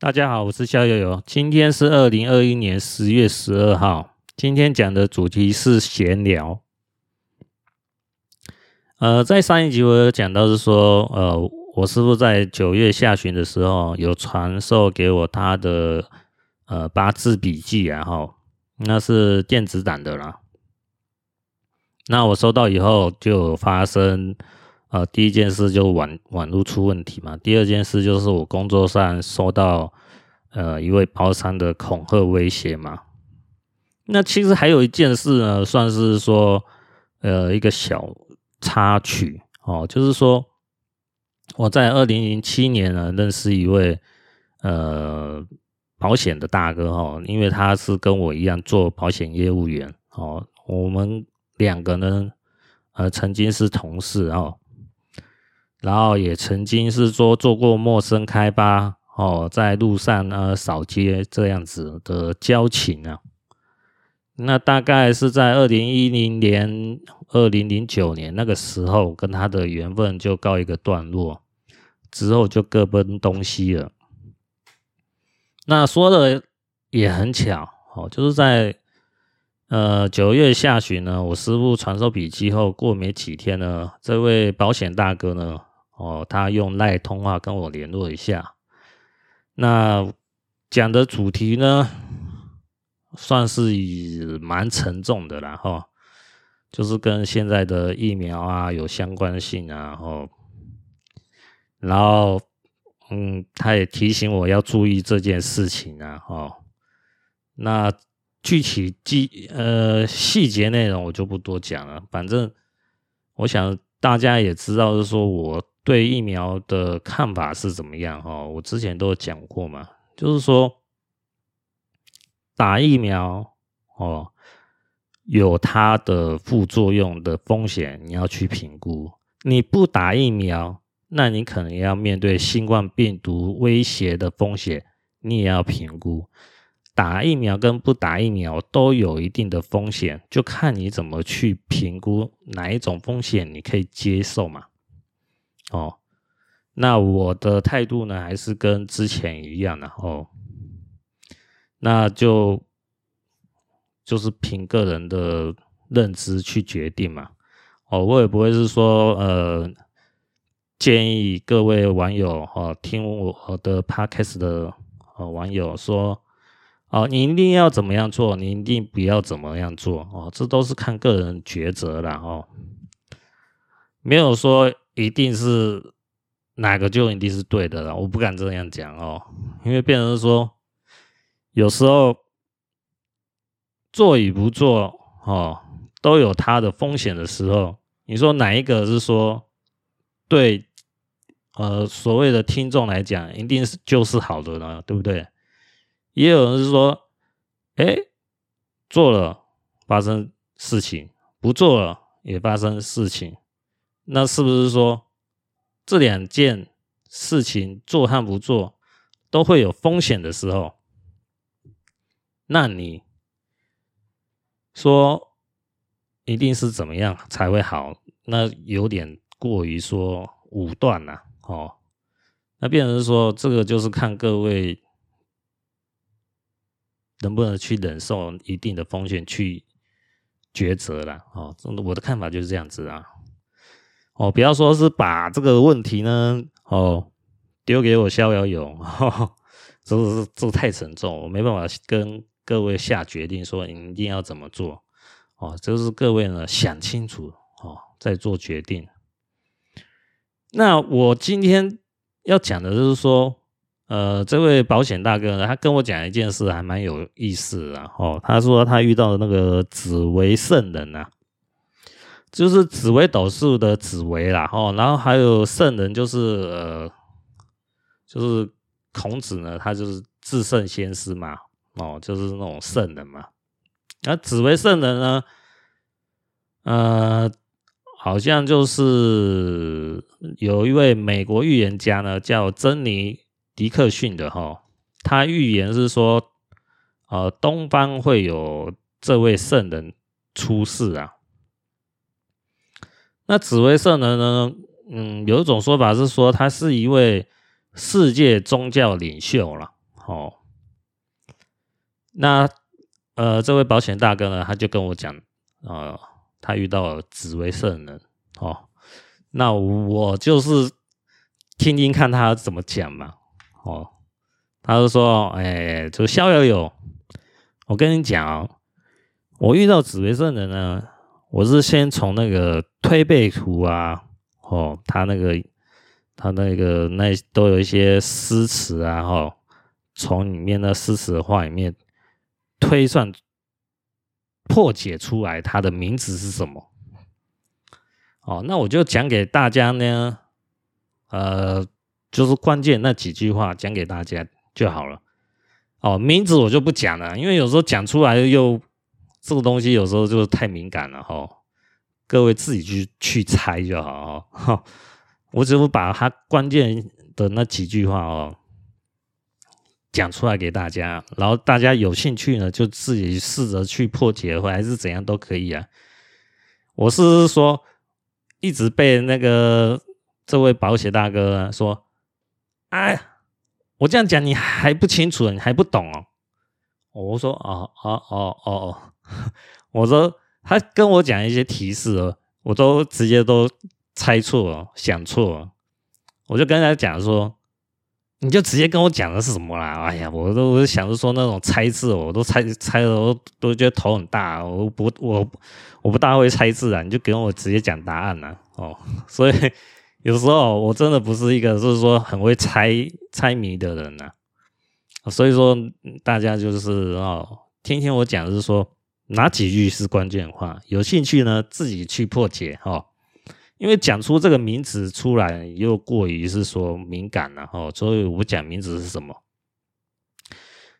大家好，我是肖友友。今天是二零二一年十月十二号。今天讲的主题是闲聊。呃，在上一集我有讲到是说，呃，我师傅在九月下旬的时候有传授给我他的呃八字笔记啊，哈，那是电子档的啦。那我收到以后就发生。呃，第一件事就网网络出问题嘛。第二件事就是我工作上收到呃一位包商的恐吓威胁嘛。那其实还有一件事呢，算是说呃一个小插曲哦，就是说我在二零零七年呢认识一位呃保险的大哥哦，因为他是跟我一样做保险业务员哦，我们两个呢呃曾经是同事哦。然后也曾经是说做过陌生开发哦，在路上呢扫街这样子的交情啊。那大概是在二零一零年、二零零九年那个时候，跟他的缘分就告一个段落，之后就各奔东西了。那说的也很巧哦，就是在呃九月下旬呢，我师傅传授笔记后，过没几天呢，这位保险大哥呢。哦，他用赖通话跟我联络一下，那讲的主题呢，算是蛮沉重的啦哈，就是跟现在的疫苗啊有相关性啊，哦，然后嗯，他也提醒我要注意这件事情啊，哦，那具体细呃细节内容我就不多讲了，反正我想大家也知道，是说我。对疫苗的看法是怎么样？哈，我之前都有讲过嘛，就是说打疫苗哦，有它的副作用的风险，你要去评估。你不打疫苗，那你可能要面对新冠病毒威胁的风险，你也要评估。打疫苗跟不打疫苗都有一定的风险，就看你怎么去评估哪一种风险你可以接受嘛。哦，那我的态度呢，还是跟之前一样的哦。那就就是凭个人的认知去决定嘛。哦，我也不会是说呃建议各位网友哦，听我的 podcast 的呃网友说哦，你一定要怎么样做，你一定不要怎么样做哦，这都是看个人抉择了哦，没有说。一定是哪个就一定是对的了，我不敢这样讲哦，因为变成说有时候做与不做哦都有它的风险的时候，你说哪一个是说对？呃，所谓的听众来讲，一定是就是好的呢，对不对？也有人是说，哎，做了发生事情，不做了也发生事情。那是不是说这两件事情做和不做都会有风险的时候？那你说一定是怎么样才会好？那有点过于说武断了哦。那变成说这个就是看各位能不能去忍受一定的风险去抉择了哦。我的看法就是这样子啊。哦，不要说是把这个问题呢，哦，丢给我逍遥游，这是这太沉重，我没办法跟各位下决定说你一定要怎么做，哦，就是各位呢想清楚哦再做决定。那我今天要讲的就是说，呃，这位保险大哥呢，他跟我讲一件事还蛮有意思的哦，他说他遇到的那个紫微圣人啊。就是紫微斗数的紫微啦，哦，然后还有圣人，就是呃，就是孔子呢，他就是至圣先师嘛，哦，就是那种圣人嘛。那紫微圣人呢，呃，好像就是有一位美国预言家呢，叫珍妮迪克逊的哈，他预言是说，呃，东方会有这位圣人出世啊。那紫微圣人呢？嗯，有一种说法是说他是一位世界宗教领袖了哦。那呃，这位保险大哥呢，他就跟我讲，呃，他遇到了紫微圣人哦。那我就是听听看他怎么讲嘛。哦，他就说，哎，就逍遥游，我跟你讲，我遇到紫微圣人呢，我是先从那个推背图啊，哦，他那个他那个那都有一些诗词啊，哈，从里面的诗词的话里面。推算破解出来，他的名字是什么？哦，那我就讲给大家呢，呃，就是关键那几句话讲给大家就好了。哦，名字我就不讲了，因为有时候讲出来又这个东西有时候就是太敏感了哈、各位自己去去猜就好哈、我只会把它关键的那几句话哦。讲出来给大家，然后大家有兴趣呢，就自己试着去破解，或还是怎样都可以啊。我是说，一直被那个这位保险大哥说：“哎，我这样讲你还不清楚，你还不懂哦。”我说：“哦哦哦哦哦。” 我说他跟我讲一些提示哦，我都直接都猜错了，想错了。我就跟他讲说。你就直接跟我讲的是什么啦？哎呀，我都我想着说那种猜字，我都猜猜的，我都觉得头很大。我不我我不大会猜字啊，你就给我直接讲答案呐。哦，所以有时候我真的不是一个就是说很会猜猜谜的人呐。所以说大家就是哦，听听我讲的是说哪几句是关键话，有兴趣呢自己去破解哈。哦因为讲出这个名字出来又过于是说敏感了哈，所以我讲名字是什么？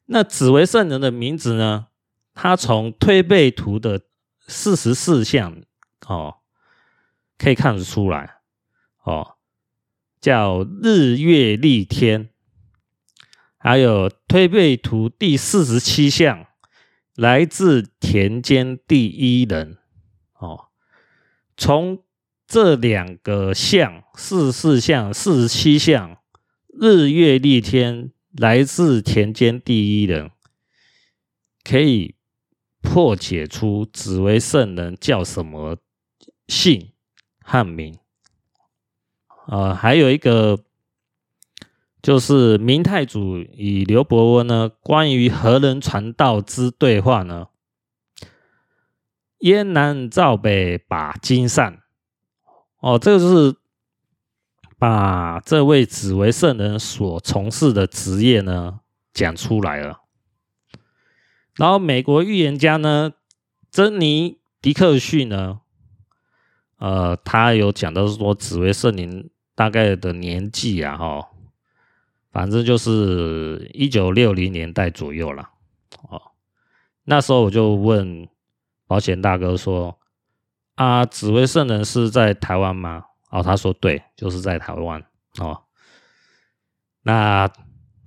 那紫微圣人的名字呢？他从推背图的四十四象哦，可以看得出来哦，叫日月丽天，还有推背图第四十七象，来自田间第一人哦，从。这两个象，四十四象、四十七象，日月历天，来自田间第一人，可以破解出紫微圣人叫什么姓和名。呃，还有一个就是明太祖与刘伯温呢，关于何人传道之对话呢？燕南赵北把金扇。哦，这个就是把这位紫微圣人所从事的职业呢讲出来了。然后，美国预言家呢，珍妮·迪克逊呢，呃，他有讲到说紫微圣人大概的年纪啊，哈，反正就是一九六零年代左右了。哦，那时候我就问保险大哥说。啊，紫微圣人是在台湾吗？哦，他说对，就是在台湾哦。那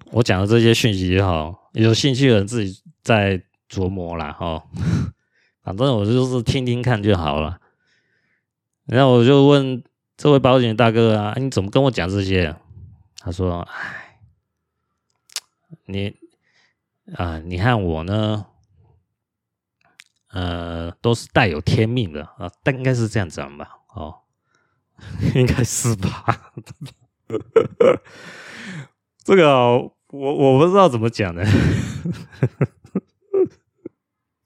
我讲的这些讯息也好，有兴趣的人自己再琢磨啦。哦。反正我就是听听看就好了。然后我就问这位保险大哥啊，你怎么跟我讲这些？他说：“哎，你啊，你和我呢？”呃，都是带有天命的啊，但应该是这样讲吧？哦，应该是吧？这个、我我不知道怎么讲呢。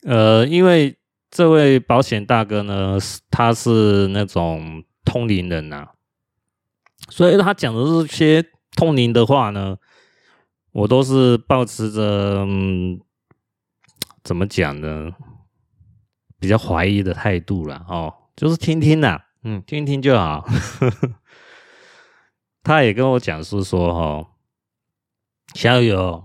呃，因为这位保险大哥呢，他是那种通灵人呐、所以他讲的这些通灵的话呢，我都是抱持着、怎么讲呢？比较怀疑的态度了哦，就是听听呐，嗯，听听就好。他也跟我讲述说，哈，小友，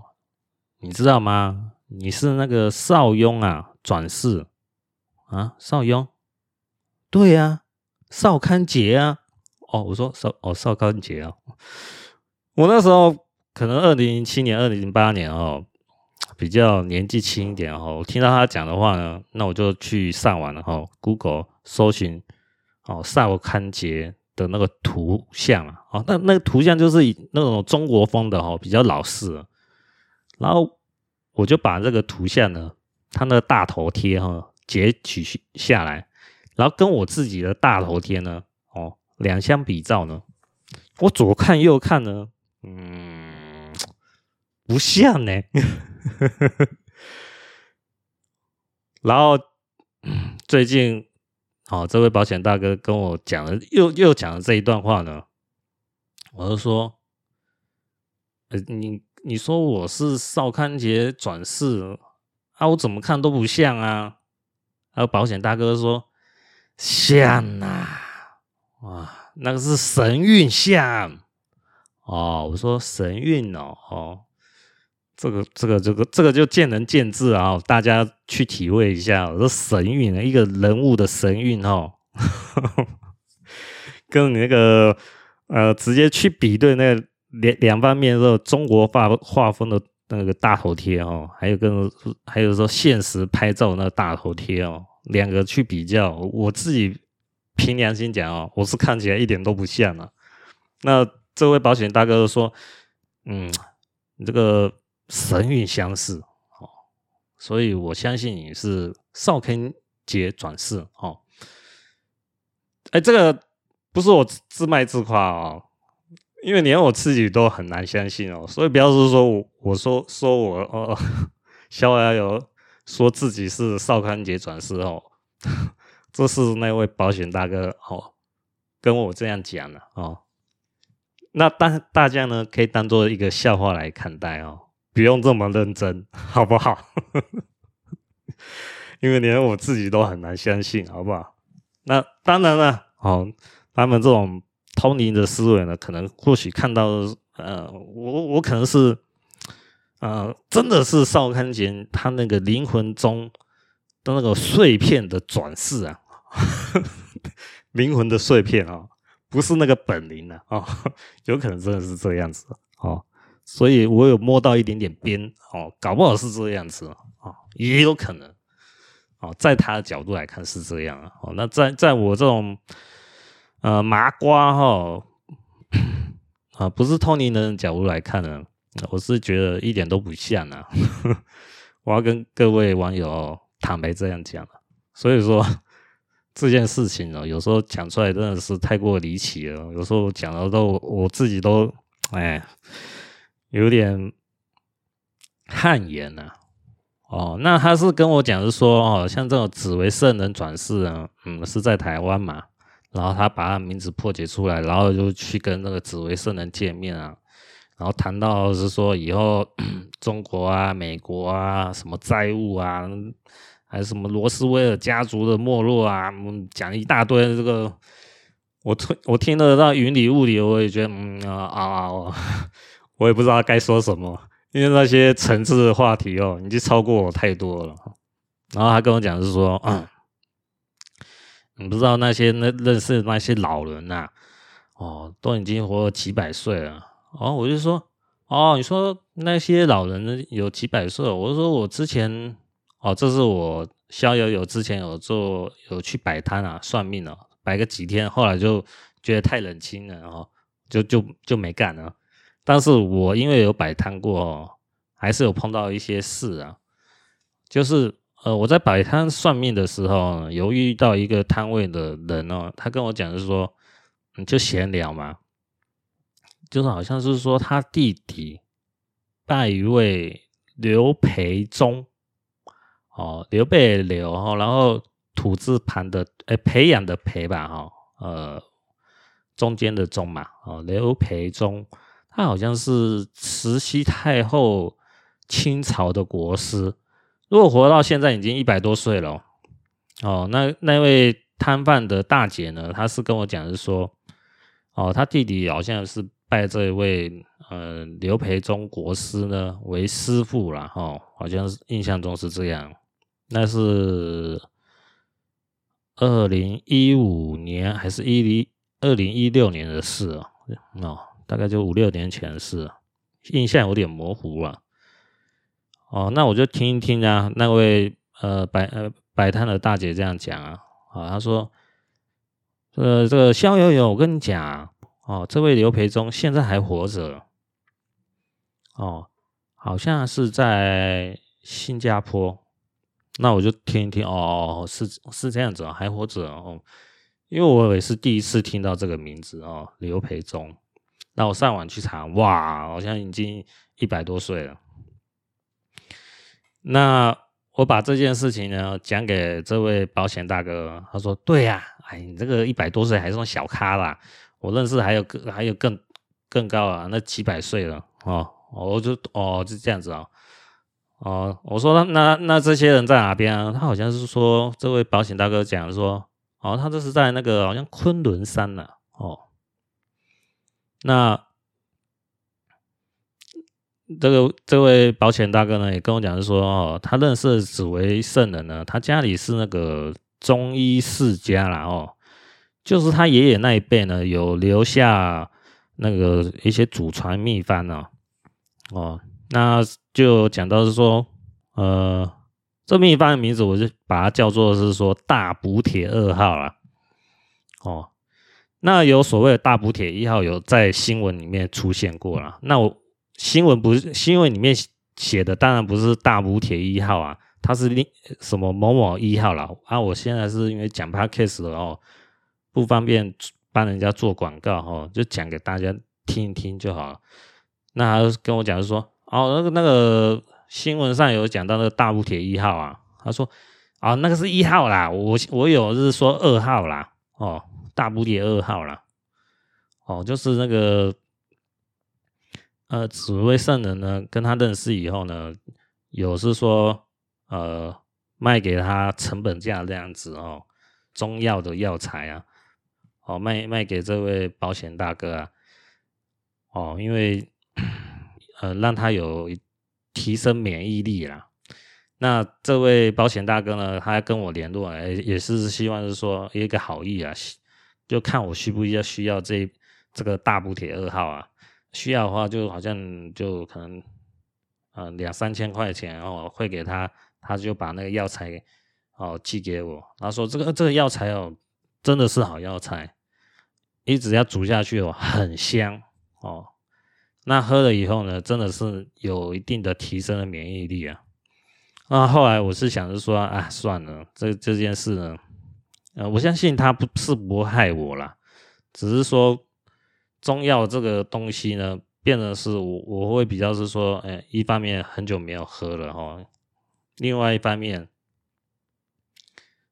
你知道吗？你是那个邵雍啊，转世啊，邵雍，对呀、啊，邵康节啊。哦，我说邵哦，邵康节啊。我那时候可能二零零七年、二零零八年哦。比较年纪轻一点哦，我听到他讲的话呢，那我就去上网了哦，Google 搜寻哦，邵康节的那个图像啊，哦，那那个图像就是以那种中国风的哦，比较老式然后我就把这个图像呢，他那个大头贴哈截取下来，然后跟我自己的大头贴呢，哦，两相比照呢，我左看右看呢，嗯，不像呢。然后 最近，哦，这位保险大哥跟我讲了，又又讲了这一段话呢，我就说，呃，你你说我是邵康杰转世啊，我怎么看都不像啊。然后保险大哥说，像、啊，哇，那个是神韵像哦。我说神韵哦，哦。这个这个这个这个就见仁见智啊，大家去体会一下。这神韵啊，一个人物的神韵哦，跟你那个呃，直接去比对那两两方面的中国画画风的那个大头贴哦，还有跟还有说现实拍照那个大头贴哦，两个去比较，我自己凭良心讲哦，我是看起来一点都不像啊。那这位保险大哥说，嗯，你这个。神韵相似，哦，所以我相信你是少康杰转世，哦，哎，这个不是我自卖自夸哦，因为连我自己都很难相信哦，所以不要是说我我说说我哦，逍遥游说自己是少康杰转世哦，这是那位保险大哥哦跟我这样讲的哦，那大大家呢可以当做一个笑话来看待哦。不用这么认真，好不好？因为连我自己都很难相信，好不好？那当然了，哦，他们这种通灵的思维呢，可能或许看到，呃，我我可能是，呃，真的是邵康杰他那个灵魂中的那个碎片的转世啊，灵魂的碎片啊，不是那个本灵啊，有可能真的是这样子，哦。所以我有摸到一点点边哦，搞不好是这样子哦，也有可能哦，在他的角度来看是这样哦。那在在我这种呃麻瓜哈啊，不是通灵人的角度来看呢，我是觉得一点都不像啊。我要跟各位网友坦白这样讲，所以说 这件事情呢，有时候讲出来真的是太过离奇了，有时候讲的都我自己都哎。有点汗颜呐，哦，那他是跟我讲是说，哦，像这种紫薇圣人转世啊，嗯，是在台湾嘛，然后他把他名字破解出来，然后就去跟那个紫薇圣人见面啊，然后谈到是说以后 中国啊、美国啊、什么债务啊，还是什么罗斯威尔家族的没落啊，讲一大堆这个，我听我听得到云里雾里，我也觉得嗯啊。啊啊我也不知道该说什么，因为那些层次的话题哦，已经超过我太多了。然后他跟我讲是说，嗯，你不知道那些那认识的那些老人呐，哦，都已经活了几百岁了。哦，我就说，哦，你说那些老人有几百岁？我就说我之前，哦，这是我逍遥游之前有做有去摆摊啊，算命啊，摆个几天，后来就觉得太冷清了，然后就就就没干了。但是我因为有摆摊过，还是有碰到一些事啊。就是呃，我在摆摊算命的时候，有遇到一个摊位的人哦，他跟我讲是说，你就闲聊嘛，就是好像是说他弟弟拜一位刘培忠哦，刘备刘哈，然后土字旁的哎，培养的培吧哈，呃，中间的中嘛，哦，刘培忠。他好像是慈禧太后清朝的国师，如果活到现在已经一百多岁了。哦，那那位摊贩的大姐呢？她是跟我讲是说，哦，他弟弟好像是拜这位呃刘培忠国师呢为师傅了哈，好像是印象中是这样。那是二零一五年还是一零二零一六年的事哦。哦大概就五六年前的事，印象有点模糊了。哦，那我就听一听啊，那位呃摆呃摆摊的大姐这样讲啊，啊，她说，呃，这个逍遥游，我跟你讲，哦，这位刘培忠现在还活着，哦，好像是在新加坡。那我就听一听，哦，是是这样子啊，还活着哦。因为我也是第一次听到这个名字哦，刘培忠。那我上网去查，哇，好像已经一百多岁了。那我把这件事情呢讲给这位保险大哥，他说：“对呀、哎，你这个一百多岁还是种小咖啦，我认识还有更还有更更高啊，那几百岁了哦。”我就哦就这样子啊、哦，哦，我说那那那这些人在哪边啊？他好像是说这位保险大哥讲说。哦，他这是在那个好像昆仑山呢、啊。哦，那这个这位保险大哥呢，也跟我讲是说，哦，他认识紫薇圣人呢，他家里是那个中医世家啦。哦，就是他爷爷那一辈呢，有留下那个一些祖传秘方呢。哦，那就讲到是说，呃。这秘方的名字，我就把它叫做是说大补铁二号啦。哦，那有所谓的大补帖一号，有在新闻里面出现过了。那我新闻不是新闻里面写的，当然不是大补帖一号啊，它是另什么某某一号了啊。我现在是因为讲 podcast 的哦，不方便帮人家做广告哦，就讲给大家听一听就好了。那他跟我讲是说，哦，那个那个。新闻上有讲到那个大补帖一号啊，他说啊，那个是一号啦，我我有是说二号啦，哦，大补帖二号啦，哦，就是那个呃紫薇圣人呢，跟他认识以后呢，有是说呃卖给他成本价这样子哦，中药的药材啊，哦卖卖给这位保险大哥啊，哦，因为呃让他有。提升免疫力啦。那这位保险大哥呢，他跟我联络，也是希望是说一个好意啊，就看我需不需要需要这这个大补铁二号啊。需要的话，就好像就可能呃两三千块钱，然后汇给他，他就把那个药材哦寄给我。他说这个这个药材哦，真的是好药材，一直要煮下去哦，很香哦。那喝了以后呢，真的是有一定的提升的免疫力啊。那后来我是想着说，啊，算了，这这件事呢，呃，我相信他不是不会害我啦，只是说中药这个东西呢，变得是我我会比较是说，哎，一方面很久没有喝了哈，另外一方面。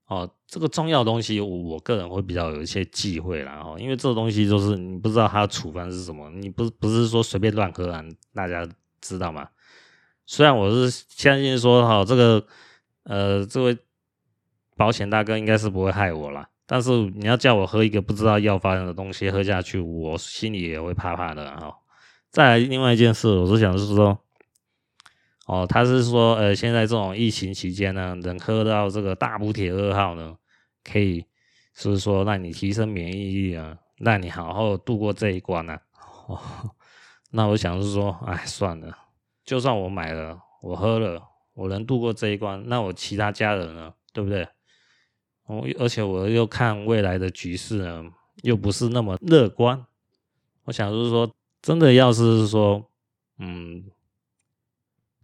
哦，这个中药东西，我我个人会比较有一些忌讳啦，哦，因为这个东西就是你不知道它的处方是什么，你不不是说随便乱喝啊，大家知道吗？虽然我是相信说哈，这个呃，这位保险大哥应该是不会害我啦，但是你要叫我喝一个不知道药方的东西喝下去，我心里也会怕怕的哈。再来另外一件事，我是想是说。哦，他是说，呃，现在这种疫情期间呢，能喝到这个大补铁二号呢，可以，是说让你提升免疫力啊，让你好好度过这一关呢、啊。哦，那我想是说，哎，算了，就算我买了，我喝了，我能度过这一关，那我其他家人呢，对不对？哦，而且我又看未来的局势呢，又不是那么乐观。我想就是说，真的要是说，嗯。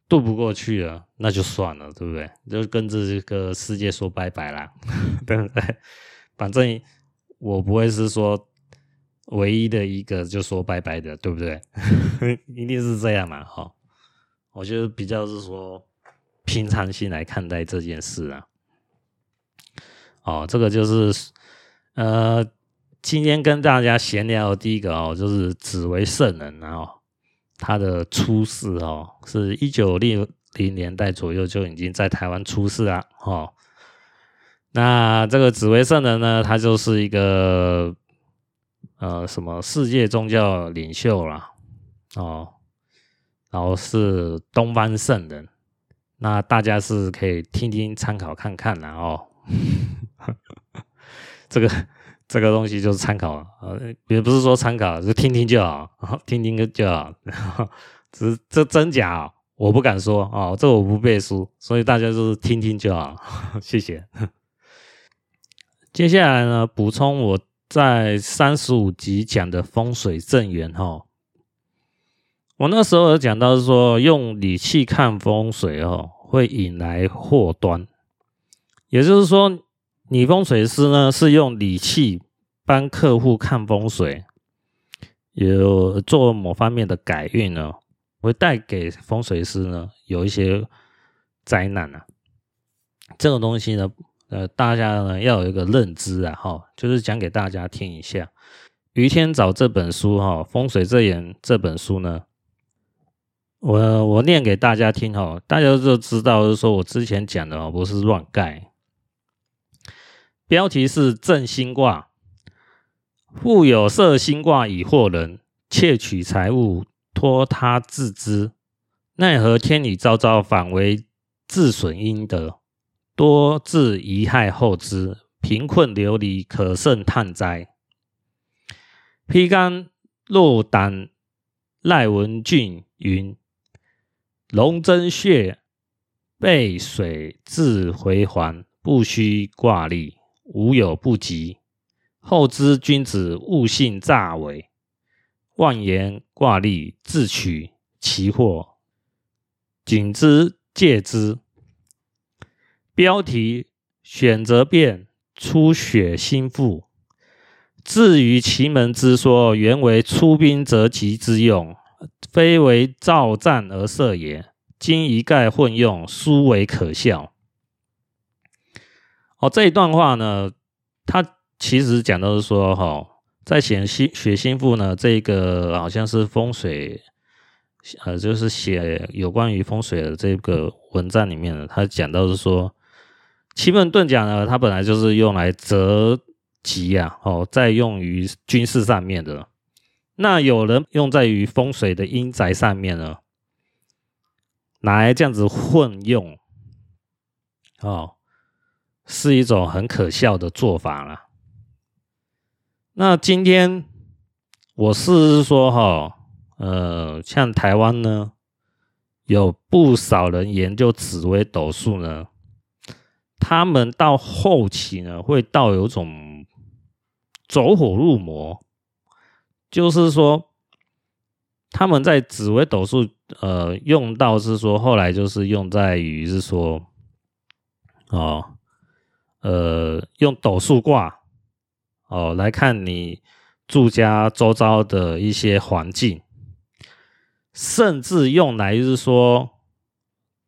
渡不过去了，那就算了，对不对？就跟这个世界说拜拜啦，对不对？反正我不会是说唯一的一个就说拜拜的，对不对？一定是这样嘛，哈。我觉得比较是说平常心来看待这件事啊。哦，这个就是呃，今天跟大家闲聊的第一个哦，就是紫薇圣人啊。他的出世哦，是一九六零年代左右就已经在台湾出世了哦。那这个紫薇圣人呢，他就是一个呃什么世界宗教领袖啦哦，然后是东方圣人，那大家是可以听听参考看看啦哦。这个。这个东西就是参考，呃，也不是说参考，就听听就好，听听就好。只是这真假，我不敢说啊，这我不背书，所以大家就是听听就好。谢谢。接下来呢，补充我在三十五集讲的风水正缘哈。我那时候有讲到说，用理气看风水哦，会引来祸端。也就是说，你风水师呢是用理气帮客户看风水，有做某方面的改运呢，会带给风水师呢有一些灾难啊。这种东西呢，呃，大家呢要有一个认知啊，哈，就是讲给大家听一下。《于天早》这本书哈，《风水这眼》这本书呢。我我念给大家听哈，大家就知道，就是说我之前讲的哦，不是乱盖。标题是正星卦，复有色星卦以惑人，窃取财物，托他自知，奈何天理昭昭，反为自损阴德，多致贻害后之，贫困流离，可胜叹哉。披肝络胆赖文俊云。龙争穴，背水自回环，不须挂历，无有不及。后知君子误信诈伪，妄言挂利，自取其祸。谨之戒之。标题：选择变，出血心腹。至于奇门之说，原为出兵择吉之用。非为造战而设也，今一概混用，殊为可笑。哦，这一段话呢，他其实讲的是说，哈，在写心血心腹呢，这个好像是风水，呃，就是写有关于风水的这个文章里面呢，他讲到是说，奇门遁甲呢，它本来就是用来择吉啊，哦，在用于军事上面的。那有人用在于风水的阴宅上面呢，来这样子混用，哦，是一种很可笑的做法了。那今天我是说哈，呃，像台湾呢，有不少人研究紫微斗数呢，他们到后期呢，会到有种走火入魔。就是说，他们在紫微斗数，呃，用到是说，后来就是用在于是说，哦，呃，用斗数卦，哦，来看你住家周遭的一些环境，甚至用来就是说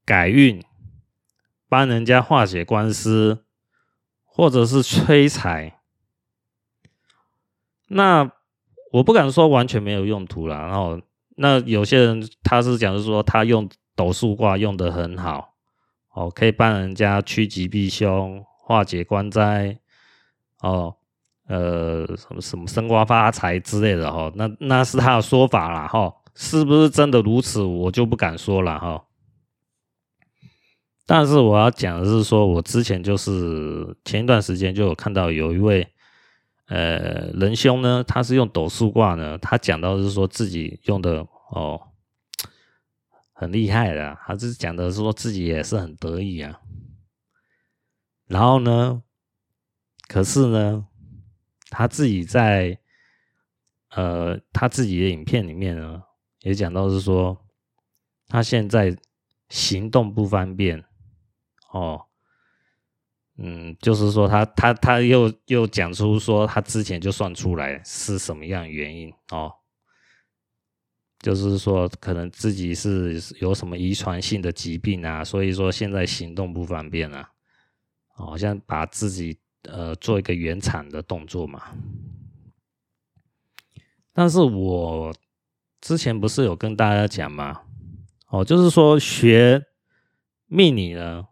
改运，帮人家化解官司，或者是催财，那。我不敢说完全没有用途啦，然后那有些人他是讲是说他用斗数卦用的很好，哦，可以帮人家趋吉避凶、化解官灾，哦，呃，什么什么升官发财之类的哈，那那是他的说法啦哈，是不是真的如此，我就不敢说了哈。但是我要讲的是说，我之前就是前一段时间就有看到有一位。呃，仁兄呢，他是用斗数卦呢，他讲到是说自己用的哦，很厉害的，他是讲的是说自己也是很得意啊。然后呢，可是呢，他自己在呃他自己的影片里面呢，也讲到是说他现在行动不方便哦。嗯，就是说他他他又又讲出说他之前就算出来是什么样原因哦，就是说可能自己是有什么遗传性的疾病啊，所以说现在行动不方便啊，好像把自己呃做一个原厂的动作嘛。但是我之前不是有跟大家讲吗？哦，就是说学命理呢。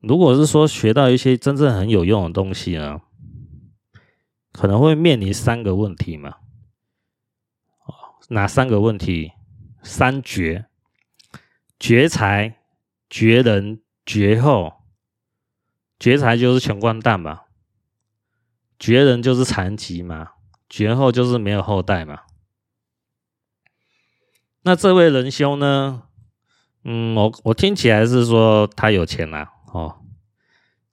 如果是说学到一些真正很有用的东西呢，可能会面临三个问题嘛。哦，哪三个问题？三绝：绝财、绝人、绝后。绝财就是穷光蛋嘛，绝人就是残疾嘛，绝后就是没有后代嘛。那这位仁兄呢？嗯，我我听起来是说他有钱啦。哦，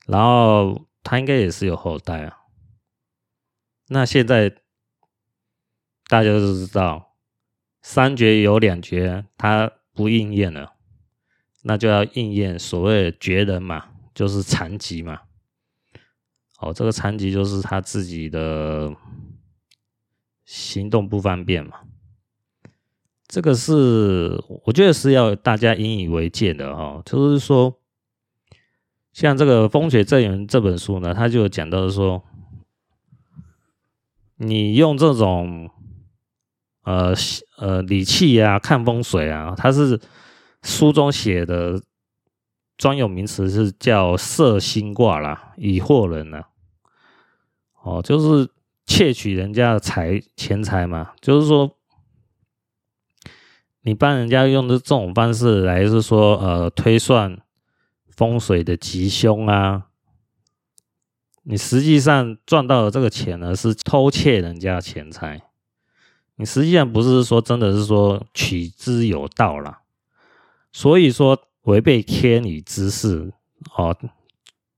然后他应该也是有后代啊。那现在大家都知道，三绝有两绝，他不应验了，那就要应验所谓的绝人嘛，就是残疾嘛。哦，这个残疾就是他自己的行动不方便嘛。这个是我觉得是要大家引以为戒的哦，就是说，像这个《风水正源》这本书呢，他就讲到说，你用这种呃呃理气啊看风水啊，它是书中写的专有名词是叫色心卦啦，以惑人呢、哦，就是窃取人家的财钱财嘛，就是说。你帮人家用的这种方式来是说，呃，推算风水的吉凶啊，你实际上赚到的这个钱呢，是偷窃人家钱财。你实际上不是说真的是说取之有道啦，所以说违背天理之事哦，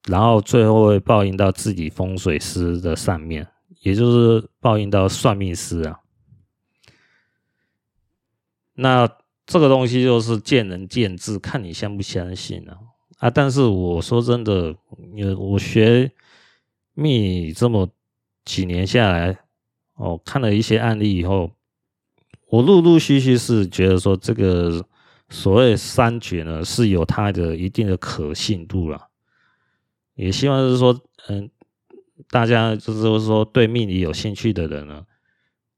然后最后会报应到自己风水师的上面，也就是报应到算命师啊。那这个东西就是见仁见智，看你相不相信啊啊！但是我说真的，因为我学命这么几年下来，哦，看了一些案例以后，我陆陆续续是觉得说，这个所谓三绝呢，是有它的一定的可信度了。也希望是说，嗯，大家就是说对命理有兴趣的人呢，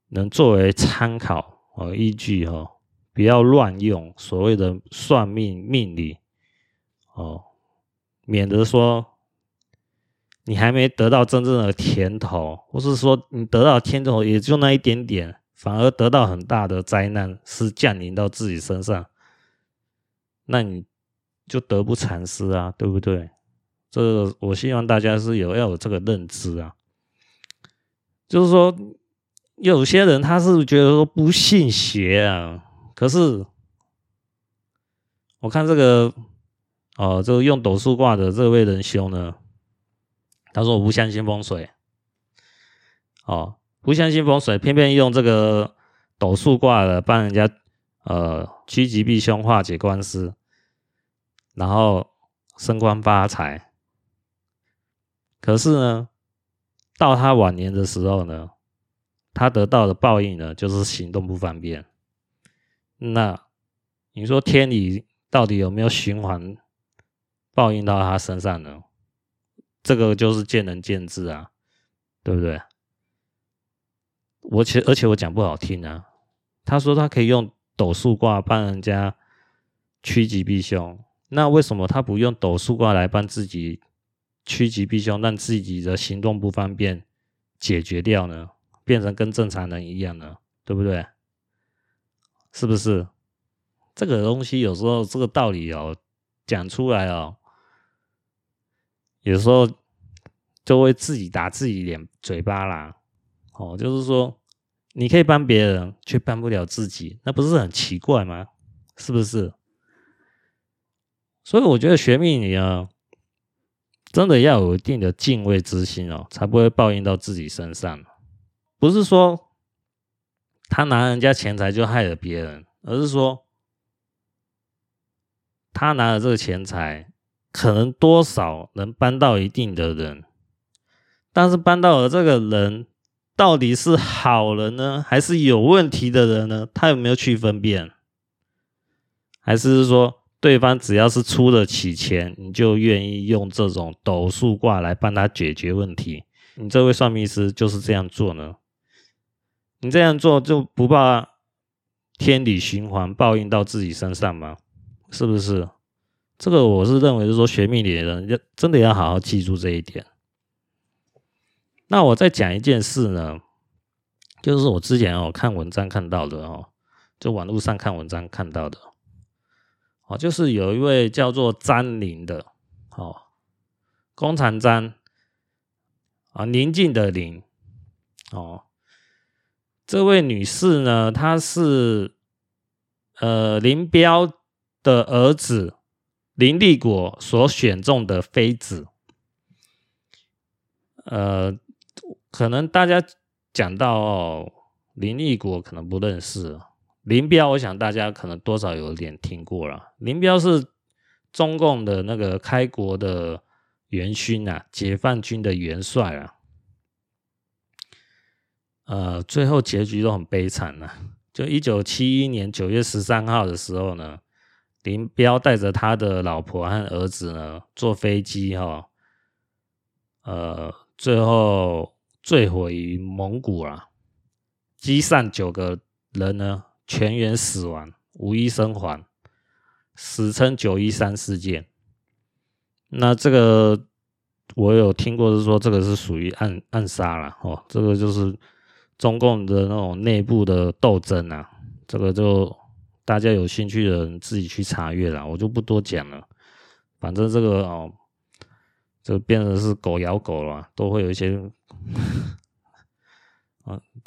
能作为参考和依据哈。不要乱用所谓的算命命理哦，免得说你还没得到真正的甜头，或是说你得到甜头也就那一点点，反而得到很大的灾难是降临到自己身上，那你就得不偿失啊，对不对？这个我希望大家是有要有这个认知啊，就是说有些人他是觉得说不信邪啊。可是，我看这个，哦，这个用斗数卦的这位仁兄呢，他说我不相信风水，哦，不相信风水，偏偏用这个斗数卦的帮人家呃趋吉避凶、化解官司，然后升官发财。可是呢，到他晚年的时候呢，他得到的报应呢，就是行动不方便。那你说天理到底有没有循环报应到他身上呢？这个就是见仁见智啊，对不对？我且而且我讲不好听啊，他说他可以用斗数卦帮人家趋吉避凶，那为什么他不用斗数卦来帮自己趋吉避凶，让自己的行动不方便解决掉呢？变成跟正常人一样呢？对不对？是不是这个东西有时候这个道理哦讲出来哦，有时候就会自己打自己脸嘴巴啦。哦，就是说你可以帮别人，却帮不了自己，那不是很奇怪吗？是不是？所以我觉得学命理啊，真的要有一定的敬畏之心哦，才不会报应到自己身上。不是说。他拿人家钱财就害了别人，而是说他拿了这个钱财，可能多少能帮到一定的人，但是帮到了这个人到底是好人呢，还是有问题的人呢？他有没有去分辨？还是说对方只要是出得起钱，你就愿意用这种斗数卦来帮他解决问题？你这位算命师就是这样做呢？你这样做就不怕天理循环报应到自己身上吗？是不是？这个我是认为是说学命理的人要真的要好好记住这一点。那我再讲一件事呢，就是我之前哦看文章看到的哦，就网络上看文章看到的哦，就是有一位叫做张玲的哦，弓长张啊，宁静的宁哦。这位女士呢，她是呃林彪的儿子林立果所选中的妃子。呃，可能大家讲到哦，林立果可能不认识，林彪，我想大家可能多少有点听过了。林彪是中共的那个开国的元勋啊，解放军的元帅啊。呃，最后结局都很悲惨呐、啊。就一九七一年九月十三号的时候呢，林彪带着他的老婆和儿子呢，坐飞机哈、哦，呃，最后坠毁于蒙古啊，机上九个人呢全员死亡，无一生还，史称九一三事件。那这个我有听过，是说这个是属于暗暗杀了哦，这个就是。中共的那种内部的斗争啊，这个就大家有兴趣的人自己去查阅了，我就不多讲了。反正这个哦，就变成是狗咬狗了，都会有一些，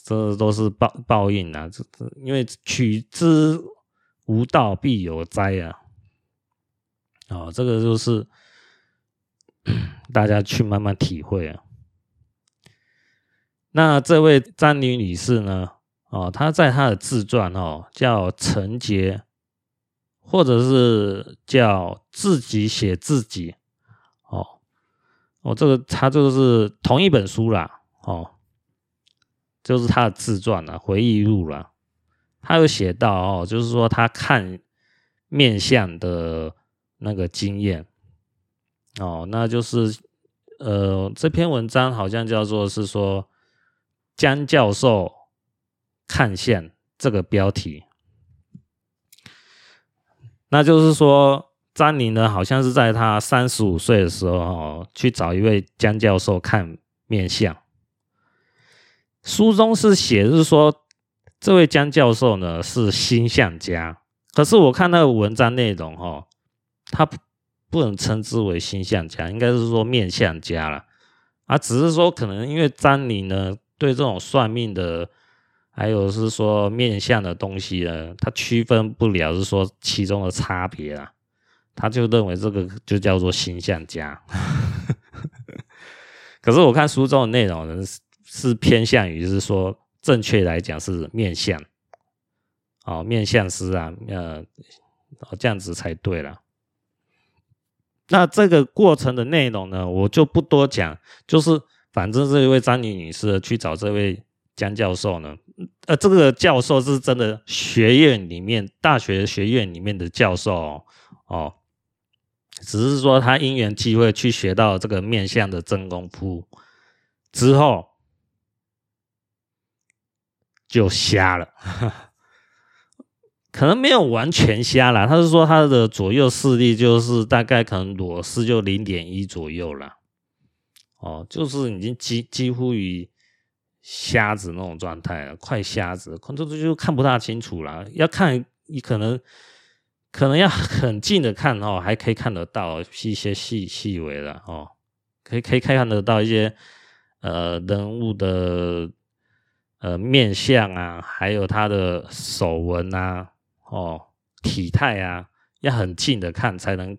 这都是报报应啊。这这因为取之无道必有灾啊。哦，这个就是 大家去慢慢体会啊。那这位张妮女士呢？哦，她在她的自传哦，叫《陈杰》，或者是叫自己写自己。哦，哦，这个她就是同一本书啦。哦，就是他的自传啦，回忆录啦。他有写到哦，就是说他看面相的那个经验。哦，那就是呃，这篇文章好像叫做是说。江教授看相这个标题，那就是说，张宁呢，好像是在他三十五岁的时候，哦，去找一位江教授看面相。书中是写，是说这位江教授呢是星相家，可是我看那个文章内容，哦，他不能称之为星相家，应该是说面相家了。啊，只是说可能因为张宁呢。对这种算命的，还有是说面相的东西呢，他区分不了是说其中的差别啊，他就认为这个就叫做星相家。可是我看书中的内容呢，是偏向于是说正确来讲是面相，哦，面相师啊，呃，这样子才对了。那这个过程的内容呢，我就不多讲，就是。反正这一位张女士去找这位江教授呢，呃，这个教授是真的学院里面大学学院里面的教授哦，只是说他因缘际会去学到这个面相的真功夫之后就瞎了，可能没有完全瞎了，他是说他的左右视力就是大概可能裸视就零点一左右了。哦，就是已经几几乎于瞎子那种状态了，快瞎子，可能就看不大清楚了。要看，你可能可能要很近的看哦，还可以看得到一些细细微的哦，可以可以看看得到一些呃人物的呃面相啊，还有他的手纹啊，哦体态啊，要很近的看才能，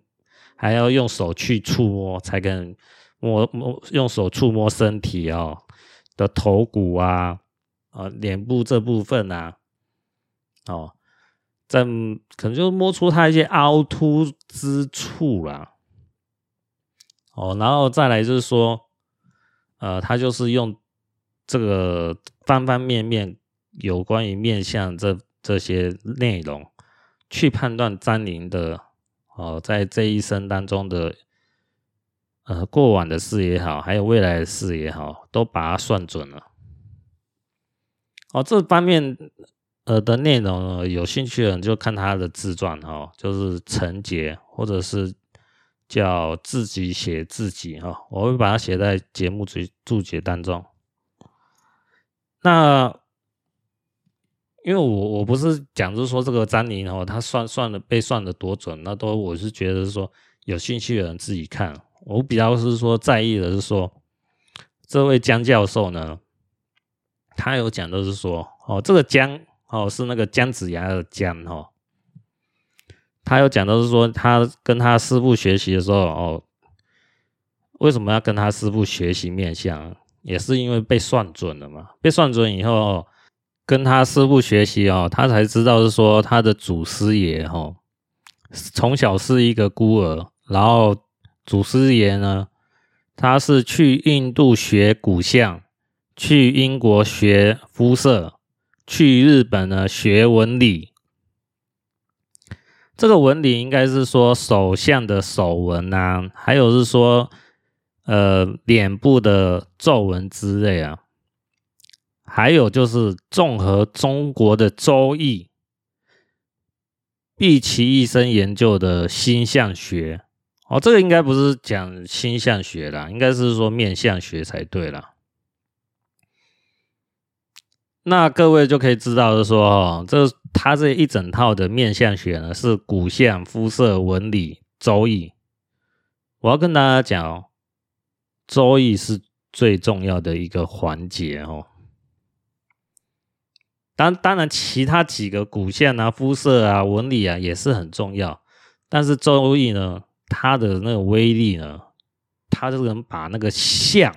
还要用手去触摸才跟。摸摸用手触摸身体哦的头骨啊，啊脸部这部分啊，哦，在可能就摸出它一些凹凸之处啦，哦，然后再来就是说，呃，他就是用这个方方面面有关于面相这这些内容去判断张宁的哦，在这一生当中的。呃，过往的事也好，还有未来的事也好，都把它算准了。哦，这方面呃的内容，有兴趣的人就看他的自传哈、哦，就是成杰，或者是叫自己写自己哈、哦，我会把它写在节目注注解当中。那因为我我不是讲，就是说这个张宁哦，他算算的被算的多准，那都我是觉得是说有兴趣的人自己看。我比较是说在意的是说，这位江教授呢，他有讲的是说，哦，这个姜哦是那个姜子牙的姜哦，他有讲的是说，他跟他师傅学习的时候哦，为什么要跟他师傅学习面相？也是因为被算准了嘛，被算准以后，跟他师傅学习哦，他才知道是说他的祖师爷哦，从小是一个孤儿，然后祖师爷呢，他是去印度学骨相，去英国学肤色，去日本呢学纹理。这个纹理应该是说手相的手纹啊，还有是说呃脸部的皱纹之类啊，还有就是综合中国的周易，毕其一生研究的星象学。哦，这个应该不是讲星象学啦，应该是说面相学才对啦。那各位就可以知道，是说哦，这他这一整套的面相学呢，是骨相、肤色、纹理、周易。我要跟大家讲哦，周易是最重要的一个环节哦。当当然，其他几个骨相啊、肤色啊、纹理啊也是很重要，但是周易呢，它的那个威力呢，它就能把那个相。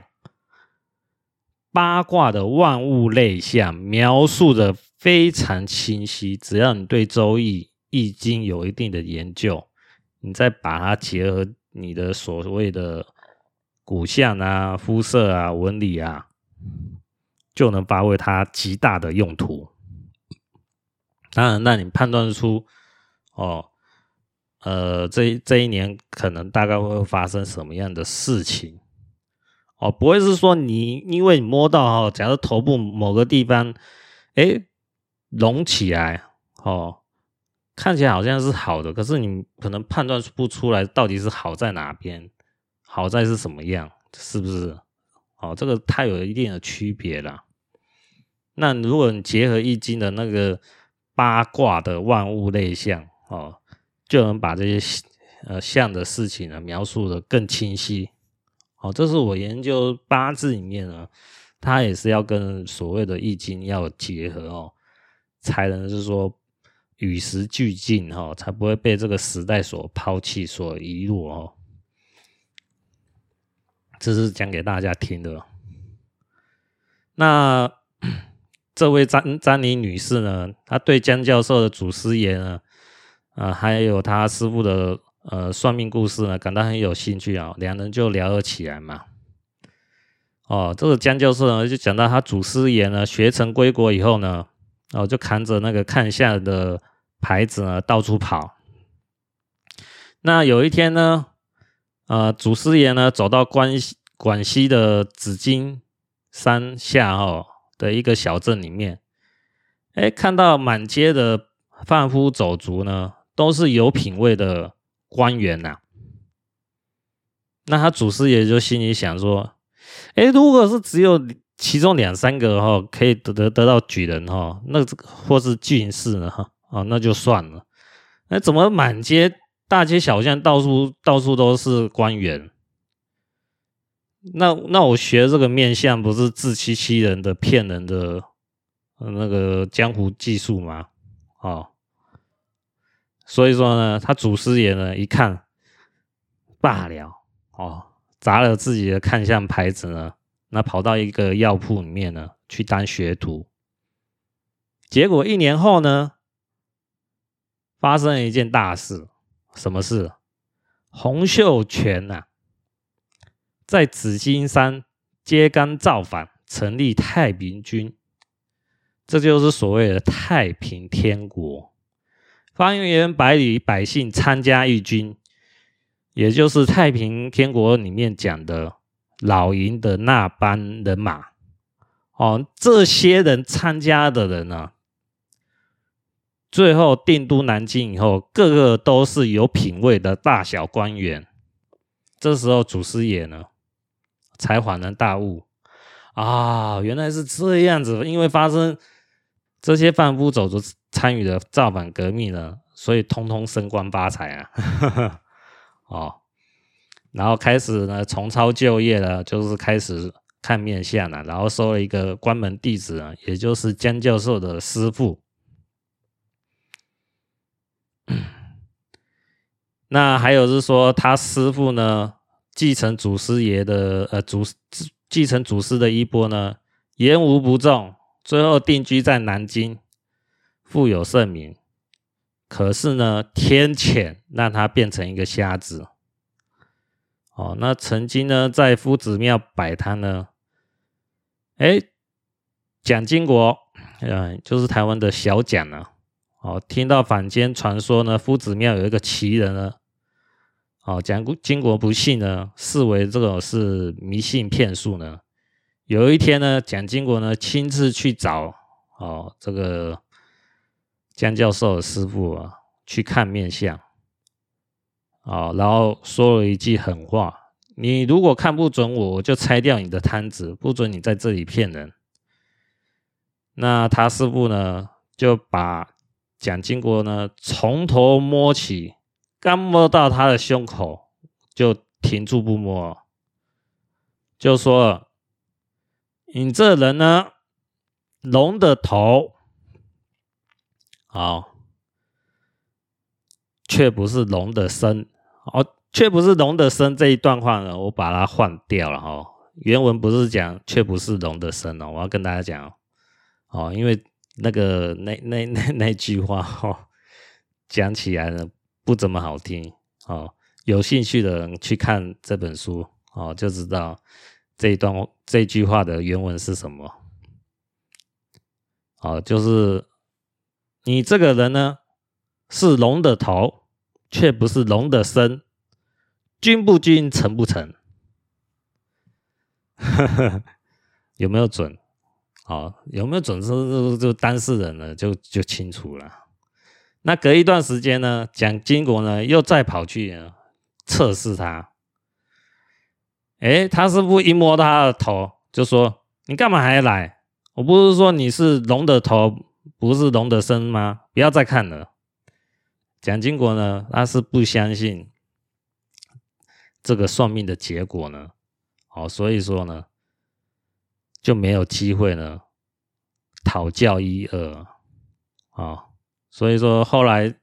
八卦的万物类象描述的非常清晰，只要你对《周易》《易经》有一定的研究，你再把它结合你的所谓的骨相啊、肤色啊、纹理啊，就能发挥它极大的用途。当然，那你判断出哦，呃，这这一年可能大概会发生什么样的事情。哦，不会是说你因为你摸到哈，假如头部某个地方，哎，隆起来，哦，看起来好像是好的，可是你可能判断不出来到底是好在哪边，好在是什么样，是不是？哦，这个它有一定的区别啦。那如果你结合易经的那个八卦的万物类象，哦，就能把这些呃象的事情呢描述的更清晰。哦，这是我研究八字里面呢，它也是要跟所谓的易经要结合哦，才能是说与时俱进哈，才不会被这个时代所抛弃、所遗落哦。这是讲给大家听的。那 这位詹詹妮女士呢，她对江教授的祖师爷呢，啊，还有他师傅的。呃，算命故事呢，感到很有兴趣啊，两人就聊了起来嘛。哦，这个江教授呢，就讲到他祖师爷呢，学成归国以后呢，哦，就扛着那个看相的牌子呢，到处跑。那有一天呢，呃，祖师爷呢，走到关广西的紫金山下哦的一个小镇里面，哎，看到满街的贩夫走卒呢，都是有品位的。官员呐、那他祖师爷就心里想说：“哎，如果是只有其中两三个哈，可以得得得到举人哈，那或是进士呢哈，啊，那就算了。那怎么满街大街小巷到处到处都是官员？那那我学这个面相不是自欺欺人的、骗人的那个江湖技术吗？哦？”所以说呢，他祖师爷呢一看罢了哦，砸了自己的看相牌子呢，那跑到一个药铺里面呢去当学徒。结果一年后呢，发生了一件大事，什么事？洪秀全呐、啊，在紫金山揭竿造反，成立太平军，这就是所谓的太平天国。方圆百里百姓参加义军，也就是太平天国里面讲的老营的那班人马。哦，这些人参加的人呢，最后定都南京以后，个个都是有品位的大小官员。这时候祖师爷呢，才恍然大悟啊，原来是这样子，因为发生。这些贩夫走卒参与了造反革命呢，所以通通升官发财啊！哦，然后开始呢，重操旧业了，就是开始看面相了，然后收了一个关门弟子啊，也就是江教授的师傅。那还有是说，他师傅呢，继承祖师爷的呃祖继承祖师的衣钵呢，言无不中。最后定居在南京，富有盛名。可是呢，天谴让他变成一个瞎子。哦，那曾经呢，在夫子庙摆摊呢，哎，蒋经国，嗯，就是台湾的小蒋呢，哦，听到坊间传说呢，夫子庙有一个奇人呢，哦，蒋经国不信呢，视为这种是迷信骗术呢。有一天呢，蒋经国呢亲自去找哦这个江教授的师傅啊，去看面相。啊，然后说了一句狠话：“你如果看不准我，我就拆掉你的摊子，不准你在这里骗人。”那他师傅呢，就把蒋经国呢从头摸起，刚摸到他的胸口，就停住不摸，就说：“你这人呢，龙的头，好，却不是龙的身。”哦，却不是龙的身这一段话呢，我把它换掉了哈。原文不是讲却不是龙的身哦，我要跟大家讲哦，因为那个那那那那句话哈，讲起来呢不怎么好听哦。有兴趣的人去看这本书哦，就知道这一段这句话的原文是什么。哦，就是你这个人呢是龙的头。却不是龙的身，君不君，臣不臣，有没有准？哦，有没有准？是就当事人呢，就就清楚了。那隔一段时间呢，蒋经国呢又再跑去测试他。哎，他师傅一摸他的头，就说：“你干嘛还来？我不是说你是龙的头，不是龙的身吗？不要再看了。”蒋经国呢，他是不相信这个算命的结果呢，好，所以说呢，就没有机会呢讨教一二啊，所以说后来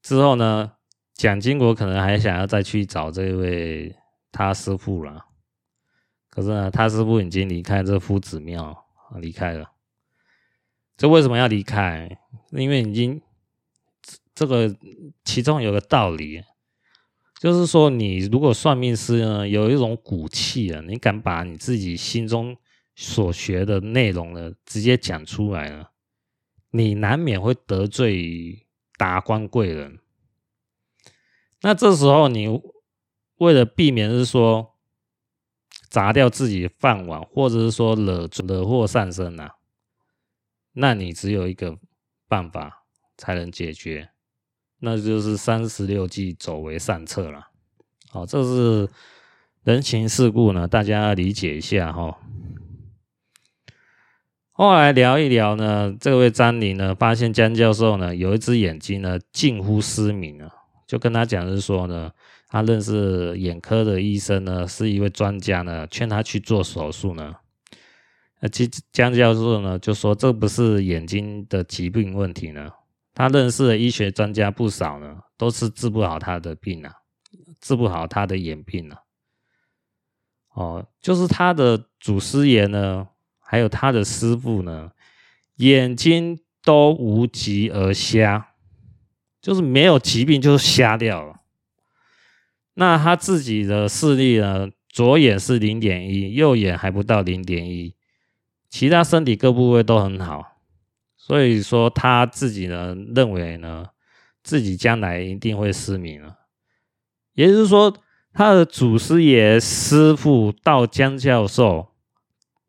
之后呢，蒋经国可能还想要再去找这位他师傅了，可是呢，他师傅已经离开这夫子庙，离开了。这为什么要离开？因为已经。这个其中有个道理，就是说，你如果算命师呢，有一种骨气啊，你敢把你自己心中所学的内容呢，直接讲出来呢，你难免会得罪达官贵人。那这时候，你为了避免是说砸掉自己饭碗，或者是说惹惹祸上身啊，那你只有一个办法才能解决。那就是三十六计，走为上策了。好，这是人情世故呢，大家理解一下哈。后来聊一聊呢，这位张陵呢，发现江教授呢有一只眼睛呢近乎失明了，就跟他讲是说呢，他认识眼科的医生呢，是一位专家呢，劝他去做手术呢。那其江教授呢就说，这不是眼睛的疾病问题呢。他认识的医学专家不少呢，都是治不好他的病啊，治不好他的眼病啊。哦，就是他的祖师爷呢，还有他的师傅呢，眼睛都无疾而瞎，就是没有疾病就瞎掉了。那他自己的视力呢，左眼是零点一，右眼还不到零点一，其他身体各部位都很好。所以说他自己呢，认为呢，自己将来一定会失明了。也就是说，他的祖师爷、师傅到江教授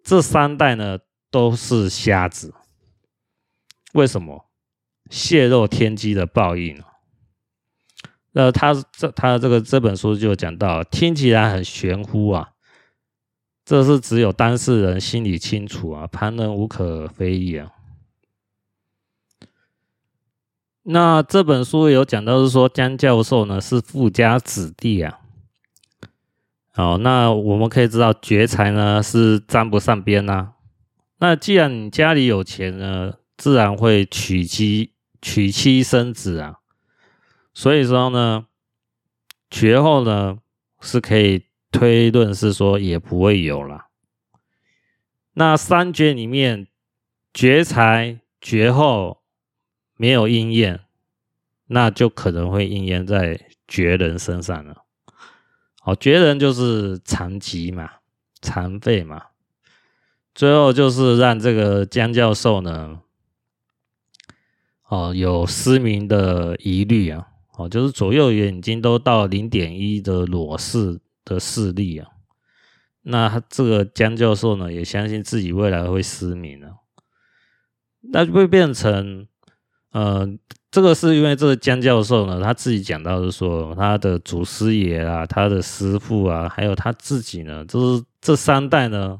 这三代呢，都是瞎子。为什么？泄露天机的报应。那他这他这个这本书就讲到，听起来很玄乎啊，这是只有当事人心里清楚啊，旁人无可非议啊。那这本书有讲到是说江教授呢是富家子弟啊，好，那我们可以知道劫财呢是沾不上边呐。那既然你家里有钱呢，自然会娶妻娶妻生子啊。所以说呢，绝后呢是可以推论是说也不会有了。那三绝里面绝财绝后没有应验，那就可能会应验在绝人身上了。好，绝人就是残疾嘛，残废嘛。最后就是让这个江教授呢，哦，有失明的疑虑啊，哦，就是左右眼睛都到零点一的裸视的视力啊。那他这个江教授呢，也相信自己未来会失明啊，那就会变成，呃，这个是因为这个江教授呢，他自己讲到是说，他的祖师爷啊，他的师父啊，还有他自己呢，就是这三代呢。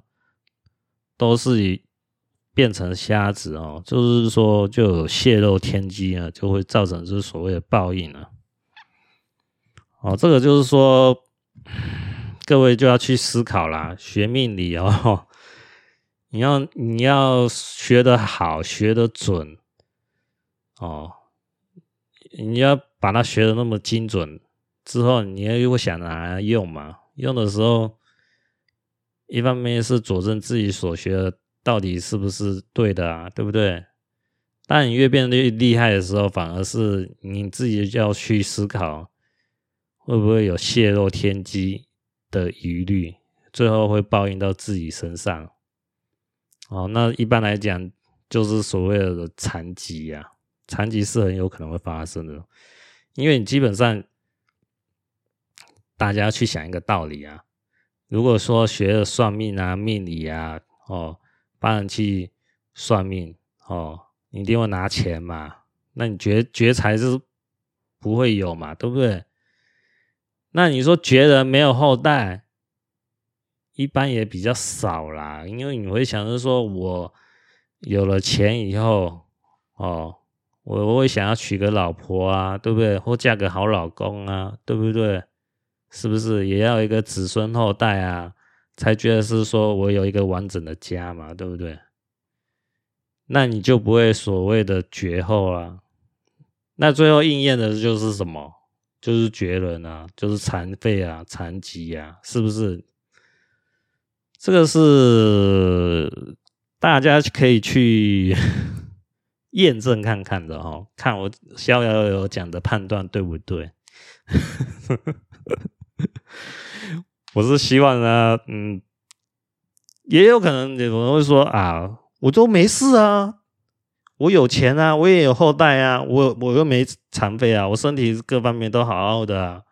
都是以变成瞎子哦，就是说就有泄露天机啊，就会造成就是所谓的报应了。哦，这个就是说，各位就要去思考啦。学命理哦，你要你要学得好，学得准哦，你要把它学的那么精准之后，你要又想拿来用嘛？用的时候。一方面是佐证自己所学的到底是不是对的啊，对不对？当你越变得越厉害的时候，反而是你自己就要去思考，会不会有泄露天机的疑虑，最后会报应到自己身上。哦，那一般来讲，就是所谓的残疾呀，残疾是很有可能会发生的，因为你基本上，大家去想一个道理啊。如果说学了算命啊、命理啊，哦，帮人去算命，哦，你一定会拿钱嘛？那你绝绝财是不会有嘛？对不对？那你说绝人没有后代，一般也比较少啦，因为你会想着说，我有了钱以后，哦，我我会想要娶个老婆啊，对不对？或嫁个好老公啊，对不对？是不是也要一个子孙后代啊，才觉得是说我有一个完整的家嘛，对不对？那你就不会所谓的绝后啊。那最后应验的就是什么？就是绝人啊，就是残废啊，残疾啊，是不是？这个是大家可以去验证看看的哦，看我逍遥游讲的判断对不对？我是希望呢，嗯，也有可能有人会说啊，我都没事啊，我有钱啊，我也有后代啊，我我又没残废啊，我身体各方面都好好的啊，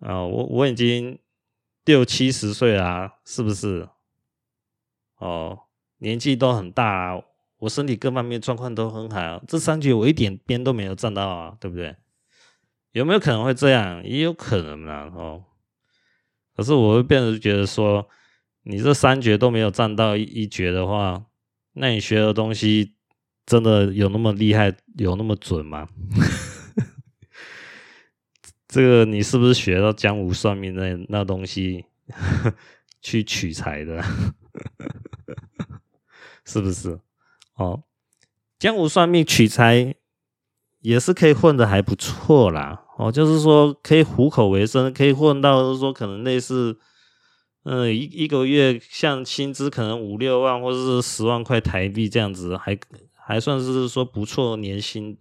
啊，我我已经六七十岁啊，是不是？哦，年纪都很大啊，我身体各方面状况都很好，这三绝我一点边都没有占到啊，对不对？有没有可能会这样？也有可能啦，哦。可是我会变得觉得说，你这三绝都没有占到一绝的话，那你学的东西真的有那么厉害，有那么准吗？这个你是不是学到江湖算命那那东西 去取财的？是不是？哦，江湖算命取财。也是可以混的还不错啦，哦，就是说可以糊口为生，可以混到说可能类似，嗯，一一个月像薪资可能五六万或者是十万块台币这样子，还还算是说不错年薪，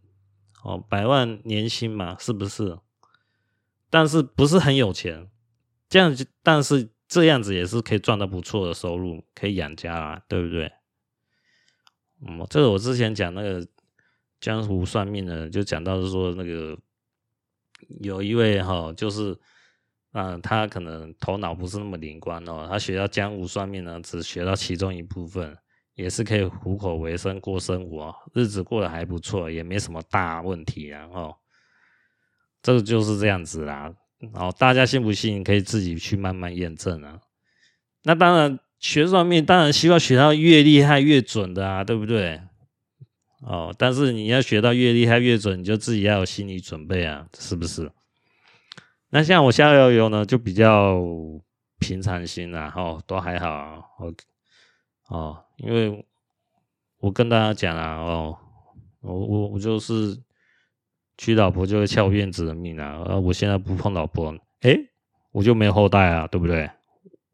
哦，百万年薪嘛，是不是？但是不是很有钱，这样子，但是这样子也是可以赚到不错的收入，可以养家啊，对不对？嗯，这个我之前讲那个。江湖算命的就讲到是说那个有一位哈，就是嗯、他可能头脑不是那么灵光哦，他学到江湖算命呢，只学到其中一部分，也是可以糊口为生过生活，日子过得还不错，也没什么大问题啊哦，这个就是这样子啦，哦，大家信不信可以自己去慢慢验证啊。那当然学算命，当然希望学到越厉害越准的啊，对不对？哦，但是你要学到越厉害越准，你就自己要有心理准备啊，是不是？那像我逍遥游呢，就比较平常心啦，哦，都还好啊，哦，哦，因为我跟大家讲啊，哦，我我我就是娶老婆就会翘辫子的命啊，而我现在不碰老婆，诶，我就没有后代啊，对不对？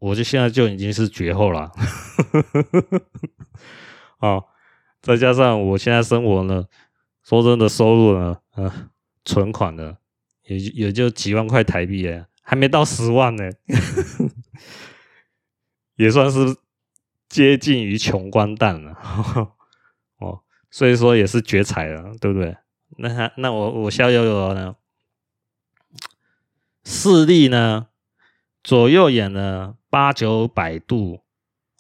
我就现在就已经是绝后了，哦。再加上我现在生活呢，说真的，收入呢，呃，存款呢，也也就几万块台币哎，还没到十万呢，也算是接近于穷光蛋了。哦，所以说也是绝才了，对不对？那那我我逍遥游呢，视力呢，左右眼呢八九百度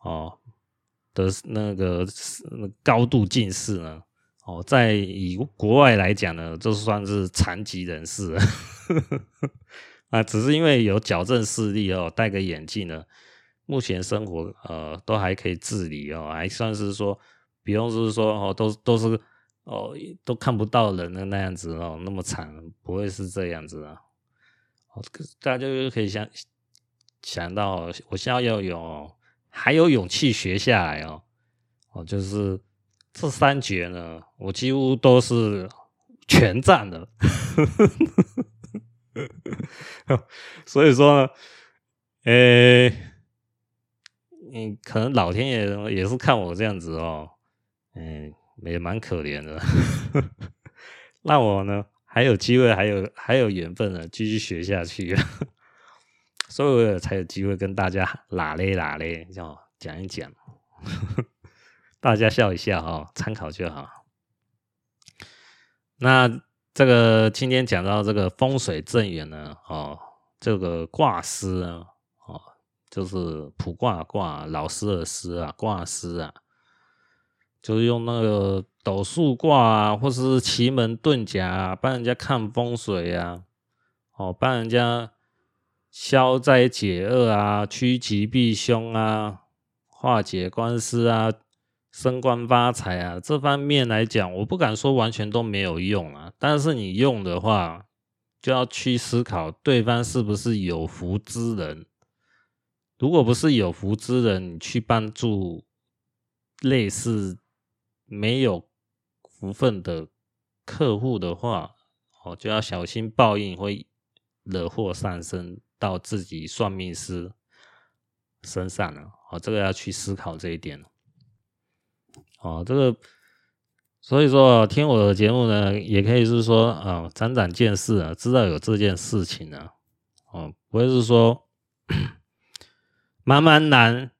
哦的那个高度近视呢，哦，在以国外来讲呢，就算是残疾人士 啊，只是因为有矫正视力哦，戴个眼镜呢，目前生活呃都还可以自理哦，还算是说，不用是说哦，都都是。哦，都看不到人的那样子哦，那么惨，不会是这样子啊。哦，大家就可以想想到，我现在要有还有勇气学下来哦。哦，就是这三绝呢，我几乎都是全占的。所以说呢，诶，你可能老天爷也是看我这样子哦，嗯。也蛮可怜的，那我呢还有机会，还有还有缘分呢，继续学下去，所以我才有机会跟大家拉嘞拉嘞，这样讲一讲，大家笑一笑哈，参考就好。那这个今天讲到这个风水正缘呢，哦，这个卦师啊，哦，就是卜卦卦老师的师啊，卦师啊。就是用那个斗数卦啊，或是奇门遁甲啊，帮人家看风水啊，哦，帮人家消灾解厄啊，趋吉避凶啊，化解官司啊，升官发财啊，这方面来讲，我不敢说完全都没有用啊，但是你用的话，就要去思考对方是不是有福之人。如果不是有福之人，你去帮助类似。没有福分的客户的话，哦，就要小心报应会惹祸上身到自己算命师身上了。哦，这个要去思考这一点。哦，这个所以说听我的节目呢，也可以是说啊，长长见识啊，知道有这件事情啊。哦，不会是说茫茫然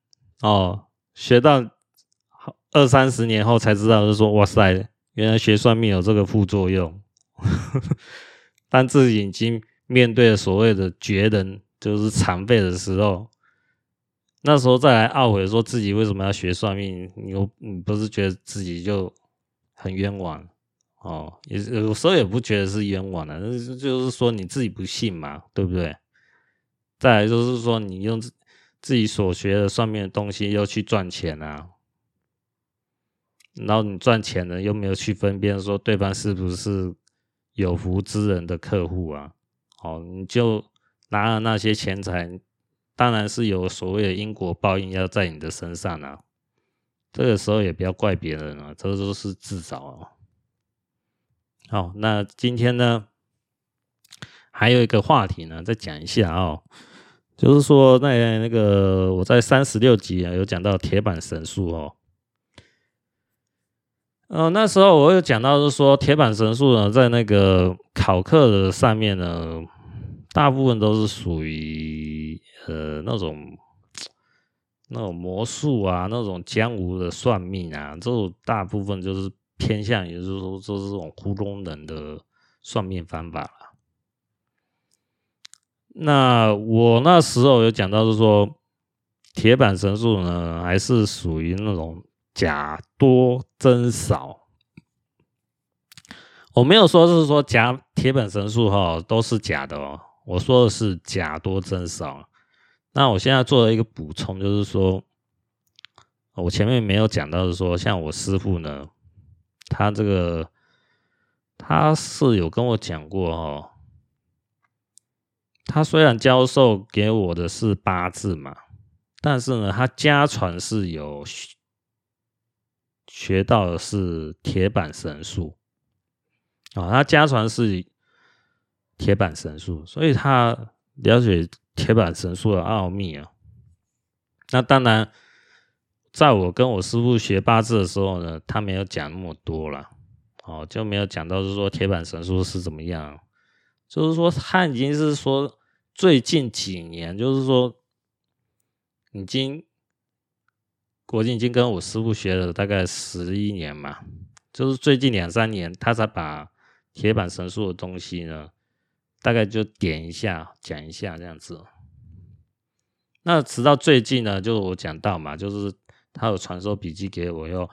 哦，学到。二三十年后才知道，就说，哇塞，原来学算命有这个副作用。当自己已经面对所谓的绝人，就是残废的时候，那时候再来懊悔说自己为什么要学算命，你又你不是觉得自己就很冤枉哦？也有时候也不觉得是冤枉的，就是说你自己不信嘛，对不对？再来就是说，你用自己所学的算命的东西又去赚钱啊。然后你赚钱了，又没有去分辨说对方是不是有福之人的客户啊？哦，你就拿了那些钱财，当然是有所谓的因果报应要在你的身上啊。这个时候也不要怪别人啊，这都是自找啊。好，那今天呢，还有一个话题呢，再讲一下哦，就是说那那个我在三十六集啊有讲到铁板神术哦。呃，那时候我有讲到，是说铁板神术呢，在那个考课的上面呢，大部分都是属于呃那种那种魔术啊，那种江湖的算命啊，这种大部分就是偏向于就是说，就是这种糊弄人的算命方法了。那我那时候有讲到，是说铁板神术呢，还是属于那种。假多真少，我没有说是说假铁本神术哈都是假的哦，我说的是假多真少。那我现在做了一个补充，就是说，我前面没有讲到的说，像我师傅呢，他这个他是有跟我讲过哦，他虽然教授给我的是八字嘛，但是呢，他家传是有。学到的是铁板神术啊，他家传是铁板神术，所以他了解铁板神术的奥秘啊。那当然，在我跟我师傅学八字的时候呢，他没有讲那么多了，哦，就没有讲到是说铁板神术是怎么样，就是说他已经是说最近几年，就是说已经我已经跟我师傅学了大概十一年嘛，就是最近两三年，他才把铁板神术的东西呢，大概就点一下讲一下这样子。那直到最近呢，就我讲到嘛，就是。他有传授笔记给我，又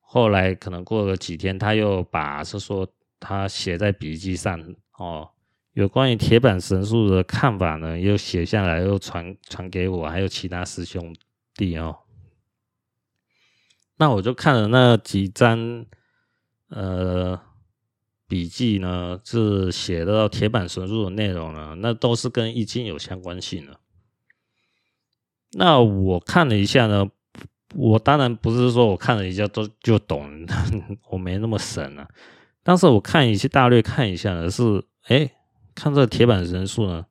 后来可能过了几天，他又把是说他写在笔记上哦，有关于铁板神术的看法呢，又写下来，又传传给我，还有其他师兄弟哦。那我就看了那几张呃笔记呢，是写到铁板神术的内容呢，那都是跟易经有相关性的。那我看了一下呢。我当然不是说我看了一下都就懂，我没那么神啊。但是我看一些大略看一下呢，是哎，看这个铁板神术呢，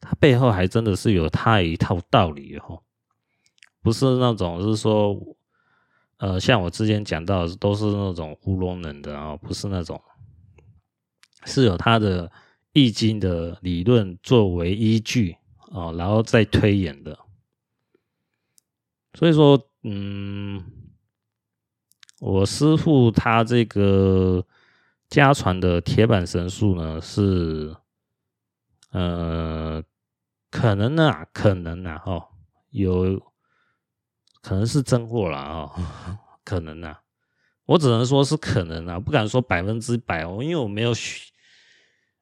它背后还真的是有它一套道理哦，不是那种是说，呃，像我之前讲到的都是那种糊弄人的啊，不是那种，是有它的易经的理论作为依据啊，然后再推演的，所以说。嗯，我师父他这个家传的铁板神术呢，是呃，可能啊，可能啊，哦，有可能是真货了哦，可能啊，我只能说是可能啊，不敢说百分之百哦，因为我没有学，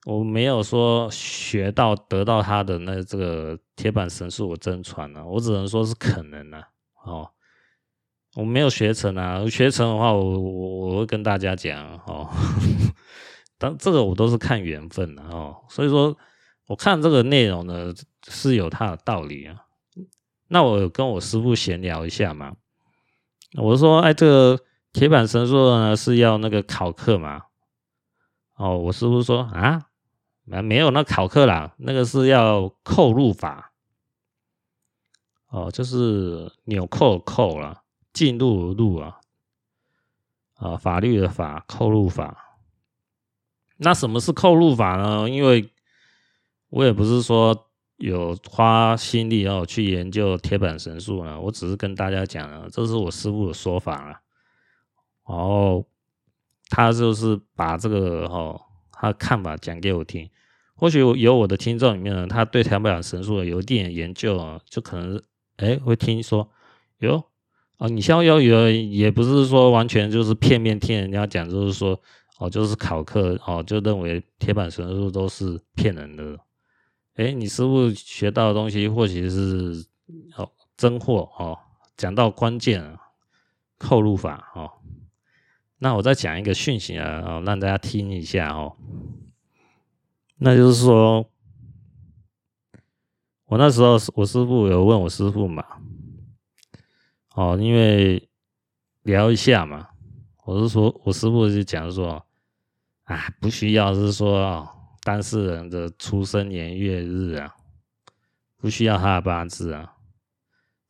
我没有说学到得到他的那这个铁板神术我真传啊，我只能说是可能啊，哦。我没有学成啊，学成的话我，我我我会跟大家讲哦。但这个我都是看缘分的哦，所以说我看这个内容呢是有它的道理啊。那我跟我师傅闲聊一下嘛，我说哎，这个铁板神术呢是要那个考课嘛？哦，我师傅说啊，没有那考课啦，那个是要扣入法。哦，就是纽扣扣了。进入入啊，啊，法律的法，扣入法。那什么是扣入法呢？因为我也不是说有花心力哦去研究铁板神术呢，我只是跟大家讲了，这是我师傅的说法了。然后他就是把这个哦他看法讲给我听。或许有我的听众里面呢，他对铁板神术有一点研究啊，就可能哎会听说哟。哦，你像要有也不是说完全就是片面听人家讲，就是说哦，就是考课哦，就认为铁板神术都是骗人的。哎，你师傅学到的东西或许是哦真货哦，讲到关键扣入法哦。那我再讲一个讯息啊，哦，让大家听一下哦。那就是说，我那时候我师傅有问我师傅嘛。哦，因为聊一下嘛，我是说，我师傅就讲说，啊，不需要是说，当事人的出生年月日啊，不需要他的八字啊，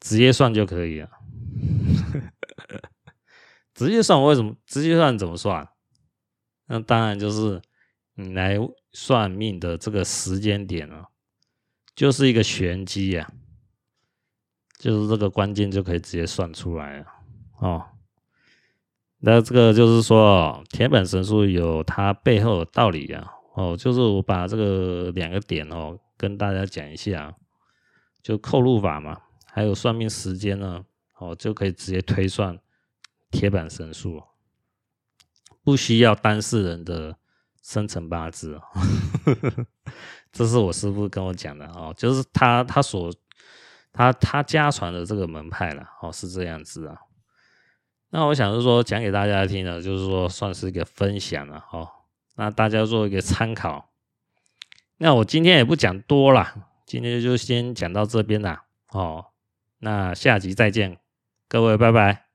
直接算就可以了。直接算，为什么？直接算怎么算？那当然就是你来算命的这个时间点啊，就是一个玄机呀。就是这个关键就可以直接算出来了哦。那这个就是说，铁板神术有它背后的道理啊。哦，就是我把这个两个点哦跟大家讲一下，就扣入法嘛，还有算命时间呢，哦就可以直接推算铁板神术，不需要当事人的生辰八字。这是我师父跟我讲的哦，就是他他所。他他家传的这个门派了，哦，是这样子啊。那我想是说讲给大家听的，就是说算是一个分享了，哦，那大家做一个参考。那我今天也不讲多了，今天就先讲到这边了，哦，那下集再见，各位拜拜。